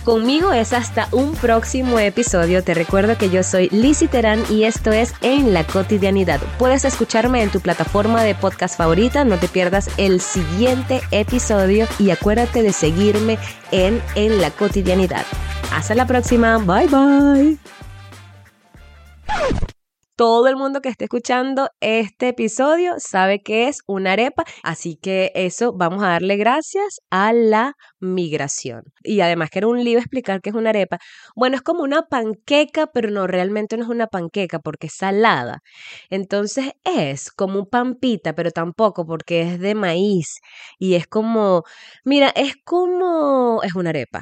Speaker 1: Conmigo es hasta un próximo episodio. Te recuerdo que yo soy Lizzie Terán y esto es En la Cotidianidad. Puedes escucharme en tu plataforma de podcast favorita. No te pierdas el siguiente episodio y acuérdate de seguirme en En la Cotidianidad. Hasta la próxima. Bye bye todo el mundo que esté escuchando este episodio sabe que es una arepa, así que eso vamos a darle gracias a la migración. Y además que era un lío explicar qué es una arepa. Bueno, es como una panqueca, pero no, realmente no es una panqueca porque es salada. Entonces es como un pampita, pero tampoco porque es de maíz y es como, mira, es como, es una arepa.